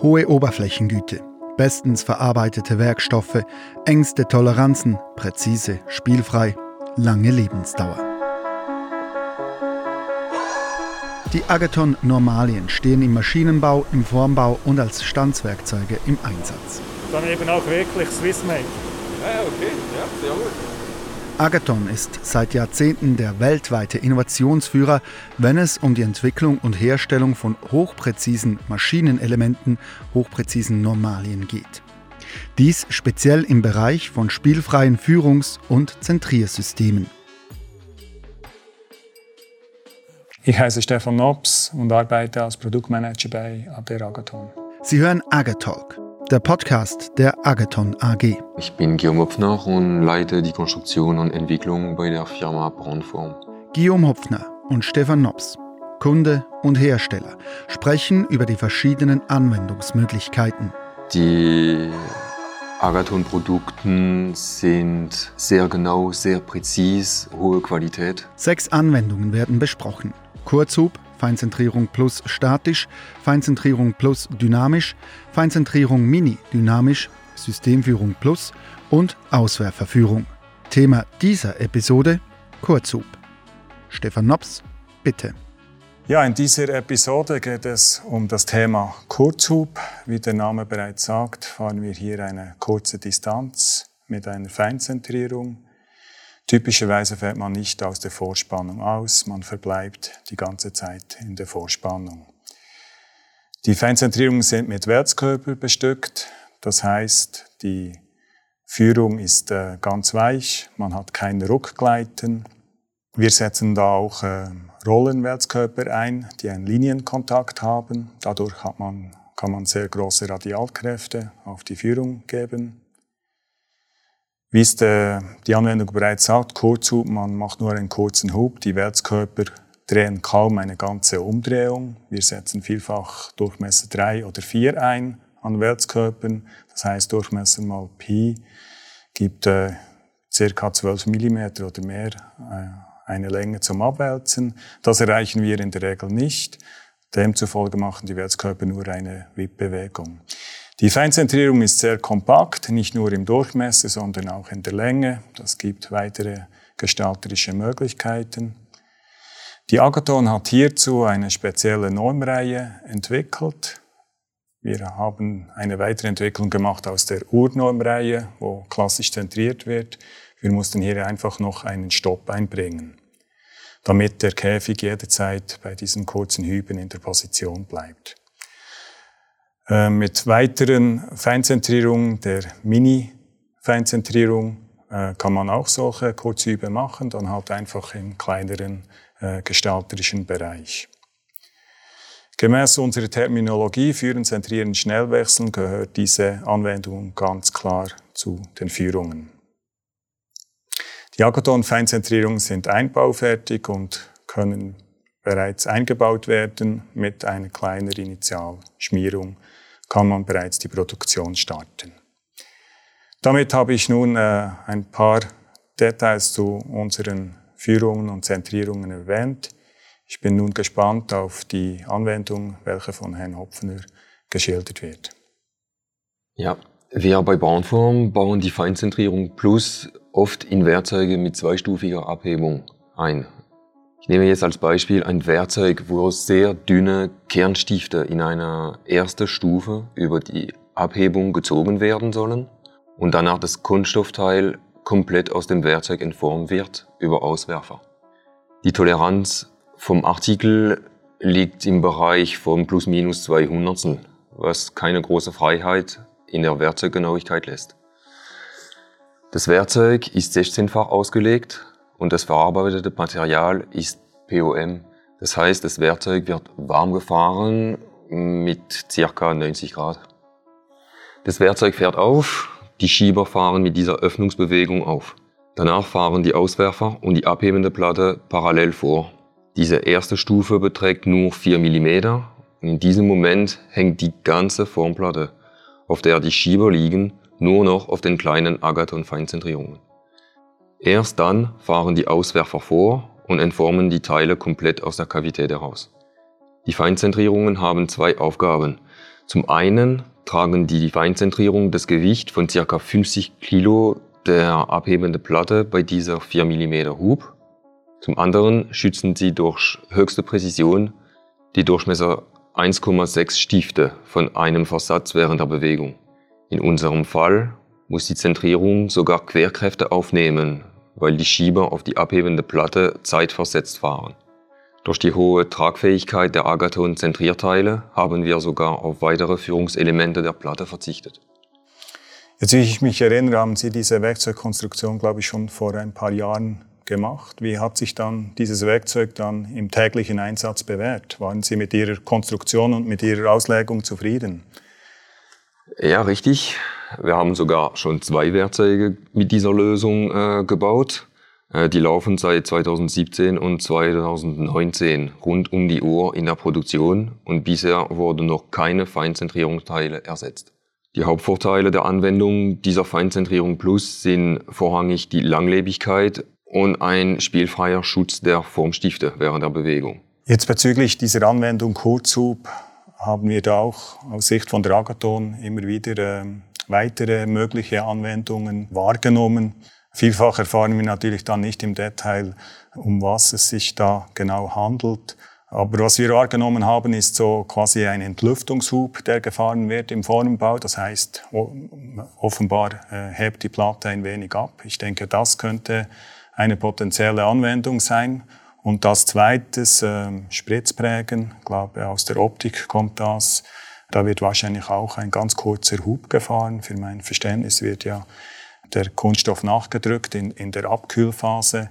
Hohe Oberflächengüte, bestens verarbeitete Werkstoffe, engste Toleranzen, präzise, spielfrei, lange Lebensdauer. Die Agathon Normalien stehen im Maschinenbau, im Formbau und als Stanzwerkzeuge im Einsatz. Dann eben auch wirklich Swissmade. Ja, okay, ja, sehr gut. Agathon ist seit Jahrzehnten der weltweite Innovationsführer, wenn es um die Entwicklung und Herstellung von hochpräzisen Maschinenelementen, hochpräzisen Normalien geht. Dies speziell im Bereich von spielfreien Führungs- und Zentriersystemen. Ich heiße Stefan Nobs und arbeite als Produktmanager bei ADR Agathon. Sie hören Agatalk, der Podcast der Agathon AG. Ich bin Guillaume Hopfner und leite die Konstruktion und Entwicklung bei der Firma Braunform. Guillaume Hopfner und Stefan Nobs, Kunde und Hersteller, sprechen über die verschiedenen Anwendungsmöglichkeiten. Die Agathon-Produkte sind sehr genau, sehr präzis, hohe Qualität. Sechs Anwendungen werden besprochen. Kurzhub, Feinzentrierung plus statisch, Feinzentrierung plus dynamisch, Feinzentrierung mini dynamisch, Systemführung plus und Auswerferführung. Thema dieser Episode Kurzhub. Stefan Nops, bitte. Ja, in dieser Episode geht es um das Thema Kurzhub. Wie der Name bereits sagt, fahren wir hier eine kurze Distanz mit einer Feinzentrierung. Typischerweise fährt man nicht aus der Vorspannung aus, man verbleibt die ganze Zeit in der Vorspannung. Die Feinzentrierungen sind mit Wertskörper bestückt, das heißt, die Führung ist äh, ganz weich, man hat kein Ruckgleiten. Wir setzen da auch äh, Rollenwertskörper ein, die einen Linienkontakt haben. Dadurch man, kann man sehr große Radialkräfte auf die Führung geben. Wie es der, die Anwendung bereits sagt, Kurzhub, man macht nur einen kurzen Hub. Die Wertskörper drehen kaum eine ganze Umdrehung. Wir setzen vielfach Durchmesser 3 oder 4 ein an Wertskörpern. Das heißt, Durchmesser mal Pi gibt äh, ca. 12 mm oder mehr äh, eine Länge zum Abwälzen. Das erreichen wir in der Regel nicht. Demzufolge machen die Wertskörper nur eine Wippbewegung. Die Feinzentrierung ist sehr kompakt, nicht nur im Durchmesser, sondern auch in der Länge. Das gibt weitere gestalterische Möglichkeiten. Die Agathon hat hierzu eine spezielle Normreihe entwickelt. Wir haben eine weitere Entwicklung gemacht aus der Urnormreihe, wo klassisch zentriert wird. Wir mussten hier einfach noch einen Stopp einbringen, damit der Käfig jederzeit bei diesen kurzen Hüben in der Position bleibt. Äh, mit weiteren Feinzentrierungen der Mini-Feinzentrierung äh, kann man auch solche Kurzübe machen, dann halt einfach im kleineren äh, gestalterischen Bereich. Gemäß unserer Terminologie Führen, Zentrieren, Schnellwechseln gehört diese Anwendung ganz klar zu den Führungen. Die Agathon-Feinzentrierungen sind einbaufertig und können bereits eingebaut werden mit einer kleinen Initialschmierung kann man bereits die Produktion starten. Damit habe ich nun äh, ein paar Details zu unseren Führungen und Zentrierungen erwähnt. Ich bin nun gespannt auf die Anwendung, welche von Herrn Hopfner geschildert wird. Ja, wir bei Bahnform bauen die Feinzentrierung Plus oft in Werkzeuge mit zweistufiger Abhebung ein. Ich nehme jetzt als Beispiel ein Werkzeug, wo sehr dünne Kernstifte in einer ersten Stufe über die Abhebung gezogen werden sollen und danach das Kunststoffteil komplett aus dem Werkzeug entformt wird über Auswerfer. Die Toleranz vom Artikel liegt im Bereich von plus minus 200, was keine große Freiheit in der Werkzeuggenauigkeit lässt. Das Werkzeug ist 16-fach ausgelegt und das verarbeitete Material ist POM. Das heißt, das Werkzeug wird warm gefahren mit ca. 90 Grad. Das Werkzeug fährt auf, die Schieber fahren mit dieser Öffnungsbewegung auf. Danach fahren die Auswerfer und die abhebende Platte parallel vor. Diese erste Stufe beträgt nur 4 mm und in diesem Moment hängt die ganze Formplatte, auf der die Schieber liegen, nur noch auf den kleinen Agathon-Feinzentrierungen. Erst dann fahren die Auswerfer vor und entformen die Teile komplett aus der Kavität heraus. Die Feinzentrierungen haben zwei Aufgaben. Zum einen tragen die Feinzentrierung das Gewicht von ca. 50 Kilo der abhebenden Platte bei dieser 4 mm Hub. Zum anderen schützen sie durch höchste Präzision die Durchmesser 1,6 Stifte von einem Versatz während der Bewegung. In unserem Fall muss die Zentrierung sogar Querkräfte aufnehmen, weil die Schieber auf die abhebende Platte zeitversetzt fahren. Durch die hohe Tragfähigkeit der Agathon-Zentrierteile haben wir sogar auf weitere Führungselemente der Platte verzichtet. Jetzt, wie ich mich erinnere, haben Sie diese Werkzeugkonstruktion, glaube ich, schon vor ein paar Jahren gemacht. Wie hat sich dann dieses Werkzeug dann im täglichen Einsatz bewährt? Waren Sie mit Ihrer Konstruktion und mit Ihrer Auslegung zufrieden? Ja, richtig. Wir haben sogar schon zwei Werkzeuge mit dieser Lösung äh, gebaut. Äh, die laufen seit 2017 und 2019 rund um die Uhr in der Produktion und bisher wurden noch keine Feinzentrierungsteile ersetzt. Die Hauptvorteile der Anwendung dieser Feinzentrierung Plus sind vorrangig die Langlebigkeit und ein spielfreier Schutz der Formstifte während der Bewegung. Jetzt bezüglich dieser Anwendung Kurzhub haben wir da auch aus Sicht von Dragaton immer wieder äh, weitere mögliche Anwendungen wahrgenommen. Vielfach erfahren wir natürlich dann nicht im Detail, um was es sich da genau handelt. Aber was wir wahrgenommen haben, ist so quasi ein Entlüftungshub, der gefahren wird im Formbau. Das heißt, offenbar äh, hebt die Platte ein wenig ab. Ich denke, das könnte eine potenzielle Anwendung sein. Und das zweites, äh, Spritzprägen, ich glaube, aus der Optik kommt das. Da wird wahrscheinlich auch ein ganz kurzer Hub gefahren. Für mein Verständnis wird ja der Kunststoff nachgedrückt in, in der Abkühlphase.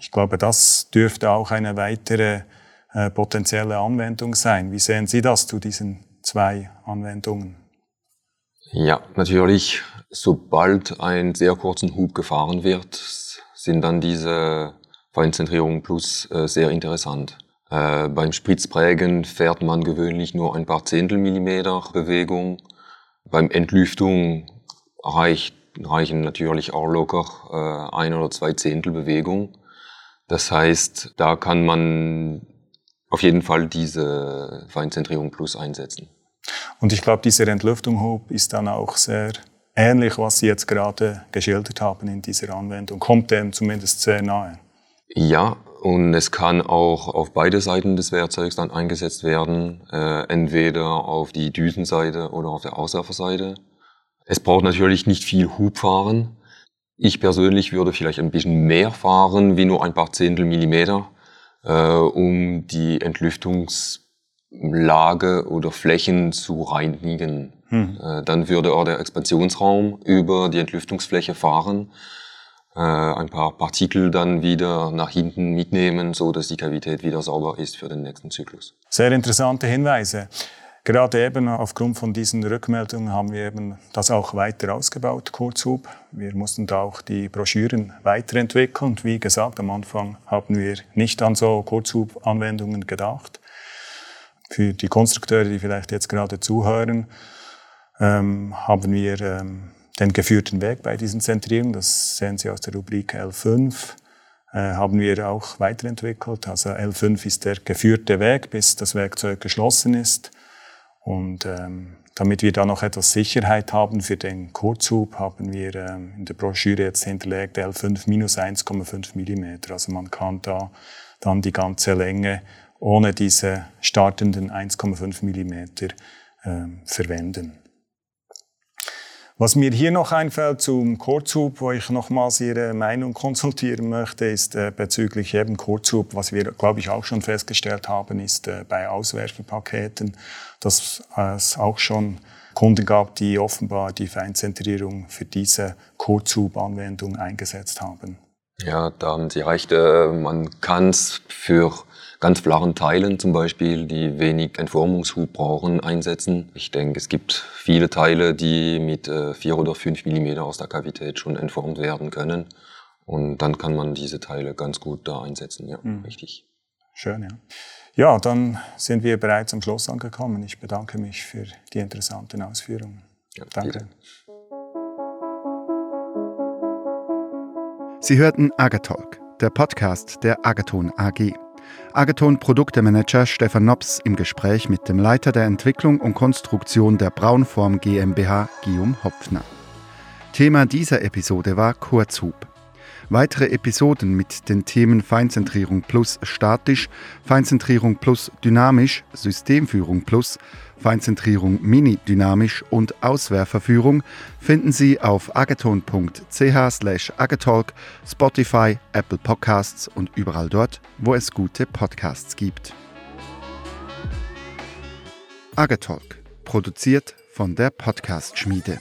Ich glaube, das dürfte auch eine weitere äh, potenzielle Anwendung sein. Wie sehen Sie das zu diesen zwei Anwendungen? Ja, natürlich, sobald ein sehr kurzen Hub gefahren wird, sind dann diese Feinzentrierung Plus äh, sehr interessant. Äh, beim Spritzprägen fährt man gewöhnlich nur ein paar Zehntel Millimeter Bewegung. Beim Entlüftung reicht reichen natürlich auch locker äh, ein oder zwei Zehntel Bewegung. Das heißt, da kann man auf jeden Fall diese Feinzentrierung Plus einsetzen. Und ich glaube, dieser Entlüftungshub ist dann auch sehr ähnlich, was Sie jetzt gerade geschildert haben in dieser Anwendung. Kommt dem zumindest sehr nahe. Ja, und es kann auch auf beide Seiten des Werkzeugs dann eingesetzt werden, äh, entweder auf die Düsenseite oder auf der Auswerferseite. Es braucht natürlich nicht viel Hubfahren. Ich persönlich würde vielleicht ein bisschen mehr fahren, wie nur ein paar Zehntel Millimeter, äh, um die Entlüftungslage oder Flächen zu reinigen. Hm. Äh, dann würde auch der Expansionsraum über die Entlüftungsfläche fahren, äh, ein paar Partikel dann wieder nach hinten mitnehmen, so dass die Kavität wieder sauber ist für den nächsten Zyklus. Sehr interessante Hinweise. Gerade eben aufgrund von diesen Rückmeldungen haben wir eben das auch weiter ausgebaut, Kurzhub. Wir mussten da auch die Broschüren weiterentwickeln. Wie gesagt, am Anfang haben wir nicht an so Kurzhub-Anwendungen gedacht. Für die Konstrukteure, die vielleicht jetzt gerade zuhören, ähm, haben wir ähm, den geführten Weg bei diesen Zentrierungen, das sehen Sie aus der Rubrik L5, äh, haben wir auch weiterentwickelt. Also L5 ist der geführte Weg, bis das Werkzeug geschlossen ist. Und ähm, damit wir da noch etwas Sicherheit haben für den Kurzhub, haben wir ähm, in der Broschüre jetzt hinterlegt L5 minus 1,5 mm. Also man kann da dann die ganze Länge ohne diese startenden 1,5 mm ähm, verwenden. Was mir hier noch einfällt zum Kurzhub, wo ich nochmals Ihre Meinung konsultieren möchte, ist äh, bezüglich eben Kurzhub, was wir, glaube ich, auch schon festgestellt haben, ist äh, bei Auswerfepaketen, dass es auch schon Kunden gab, die offenbar die Feinzentrierung für diese Kurzhub-Anwendung eingesetzt haben. Ja, da haben Sie recht. Äh, man kann es für ganz flachen Teilen zum Beispiel, die wenig Entformungshub brauchen, einsetzen. Ich denke, es gibt viele Teile, die mit äh, vier oder fünf Millimeter aus der Kavität schon entformt werden können. Und dann kann man diese Teile ganz gut da einsetzen, ja, mhm. richtig. Schön, ja. Ja, dann sind wir bereits am Schluss angekommen. Ich bedanke mich für die interessanten Ausführungen. Ja, Danke. Bitte. Sie hörten Agatalk, der Podcast der Agaton AG. Agaton Produktemanager Stefan Nops im Gespräch mit dem Leiter der Entwicklung und Konstruktion der Braunform GmbH Guillaume Hopfner. Thema dieser Episode war Kurzhub. Weitere Episoden mit den Themen Feinzentrierung plus statisch, Feinzentrierung plus dynamisch, Systemführung plus, Feinzentrierung mini-dynamisch und Auswerferführung finden Sie auf agaton.ch agatalk, Spotify, Apple Podcasts und überall dort, wo es gute Podcasts gibt. Agatalk, produziert von der Podcast-Schmiede.